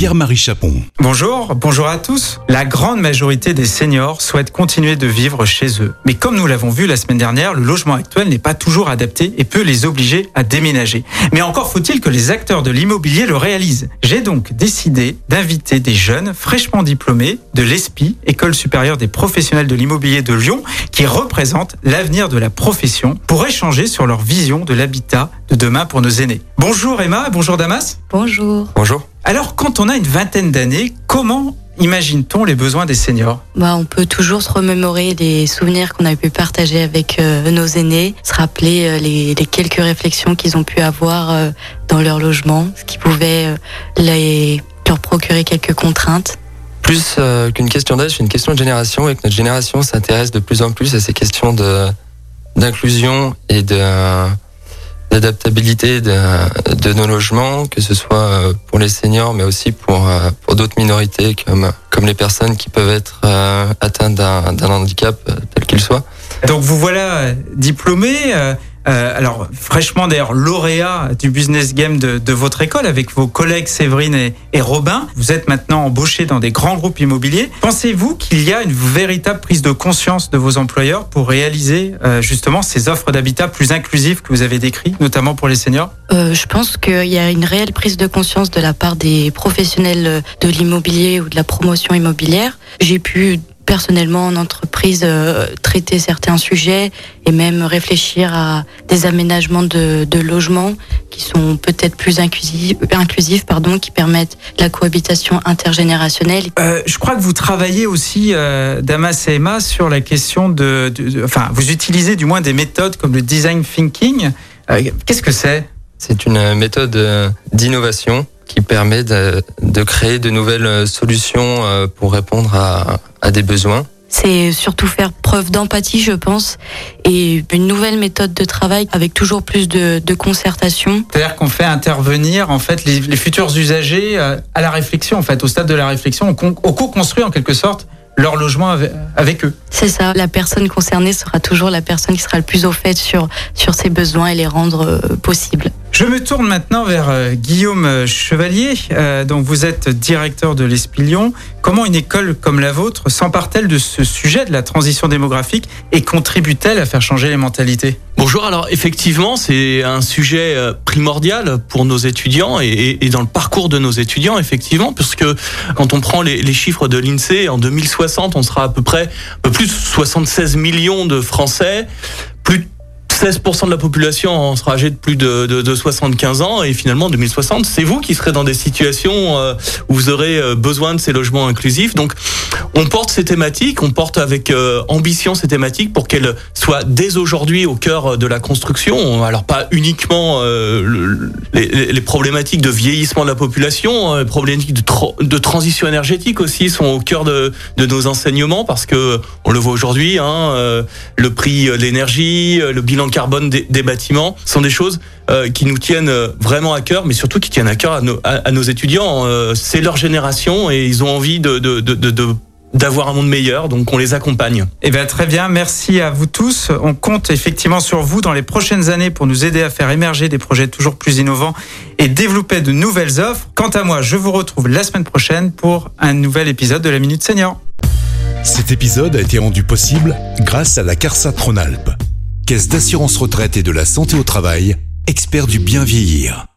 Pierre-Marie Chapon. Bonjour, bonjour à tous. La grande majorité des seniors souhaitent continuer de vivre chez eux. Mais comme nous l'avons vu la semaine dernière, le logement actuel n'est pas toujours adapté et peut les obliger à déménager. Mais encore faut-il que les acteurs de l'immobilier le réalisent. J'ai donc décidé d'inviter des jeunes fraîchement diplômés de l'ESPI, École supérieure des professionnels de l'immobilier de Lyon, qui représentent l'avenir de la profession pour échanger sur leur vision de l'habitat de demain pour nos aînés. Bonjour Emma, bonjour Damas. Bonjour. Bonjour. Alors, quand on a une vingtaine d'années, comment imagine-t-on les besoins des seniors? Bah, on peut toujours se remémorer des souvenirs qu'on a pu partager avec euh, nos aînés, se rappeler euh, les, les quelques réflexions qu'ils ont pu avoir euh, dans leur logement, ce qui pouvait euh, les, leur procurer quelques contraintes. Plus euh, qu'une question d'âge, c'est une question de génération et que notre génération s'intéresse de plus en plus à ces questions d'inclusion et de d'adaptabilité de, de nos logements, que ce soit euh, pour les seniors, mais aussi pour euh, pour d'autres minorités comme comme les personnes qui peuvent être euh, atteintes d'un handicap tel qu'il soit. Donc, vous voilà diplômé. Euh, alors, fraîchement d'ailleurs, lauréat du business game de, votre école avec vos collègues Séverine et, et Robin. Vous êtes maintenant embauché dans des grands groupes immobiliers. Pensez-vous qu'il y a une véritable prise de conscience de vos employeurs pour réaliser euh, justement ces offres d'habitat plus inclusives que vous avez décrites, notamment pour les seniors? Euh, je pense qu'il y a une réelle prise de conscience de la part des professionnels de l'immobilier ou de la promotion immobilière. J'ai pu personnellement en entreprise euh, traiter certains sujets et même réfléchir à des aménagements de, de logements qui sont peut-être plus inclusifs, inclusifs pardon, qui permettent la cohabitation intergénérationnelle. Euh, je crois que vous travaillez aussi, euh, Damas et Emma, sur la question de, de- de- Enfin, vous utilisez du moins des méthodes comme le design thinking. Euh, Qu'est-ce que c'est? C'est une méthode d'innovation qui permet de, de créer de nouvelles solutions pour répondre à, à des besoins. C'est surtout faire preuve d'empathie, je pense, et une nouvelle méthode de travail avec toujours plus de, de concertation. C'est-à-dire qu'on fait intervenir en fait les, les futurs usagers euh, à la réflexion, en fait, au stade de la réflexion, on, con- on co-construit en quelque sorte leur logement avec, avec eux. C'est ça. La personne concernée sera toujours la personne qui sera le plus au fait sur, sur ses besoins et les rendre euh, possibles. Je me tourne maintenant vers euh, Guillaume euh, Chevalier. Euh, donc vous êtes directeur de l'Espilion. Comment une école comme la vôtre s'empare-t-elle de ce sujet de la transition démographique et contribue-t-elle à faire changer les mentalités? Bonjour, alors effectivement, c'est un sujet euh, primordial pour nos étudiants et, dans le parcours de nos étudiants, effectivement, puisque quand on prend les, chiffres de l'INSEE, en 2060, on sera à peu près plus de 76 millions de Français, 16% de la population sera âgée de plus de, de, de 75 ans et finalement en 2060, c'est vous qui serez dans des situations euh, où vous aurez euh, besoin de ces logements inclusifs. Donc on porte ces thématiques, on porte avec euh, ambition ces thématiques pour qu'elles soient dès aujourd'hui au cœur de la construction. Alors pas uniquement le- les, problématiques de vieillissement de la population, les problématiques de, tra- de transition énergétique aussi sont au cœur de, nos enseignements parce que on le voit aujourd'hui, hein, le prix de l'énergie, le bilan carbone des, des bâtiments sont des choses euh, qui nous tiennent euh, vraiment à cœur, mais surtout qui tiennent à cœur à nos, à, à nos étudiants. Euh, c'est leur génération et ils ont envie de, de, de, de, de d'avoir un monde meilleur, donc on les accompagne. Eh bien, très bien. Merci à vous tous. On compte effectivement sur vous dans les prochaines années pour nous aider à faire émerger des projets toujours plus innovants et développer de nouvelles offres. Quant à moi, je vous retrouve la semaine prochaine pour un nouvel épisode de la Minute Senior. Cet épisode a été rendu possible grâce à la CARSA Tronalp, Caisse d'assurance retraite et de la santé au travail, expert du bien vieillir.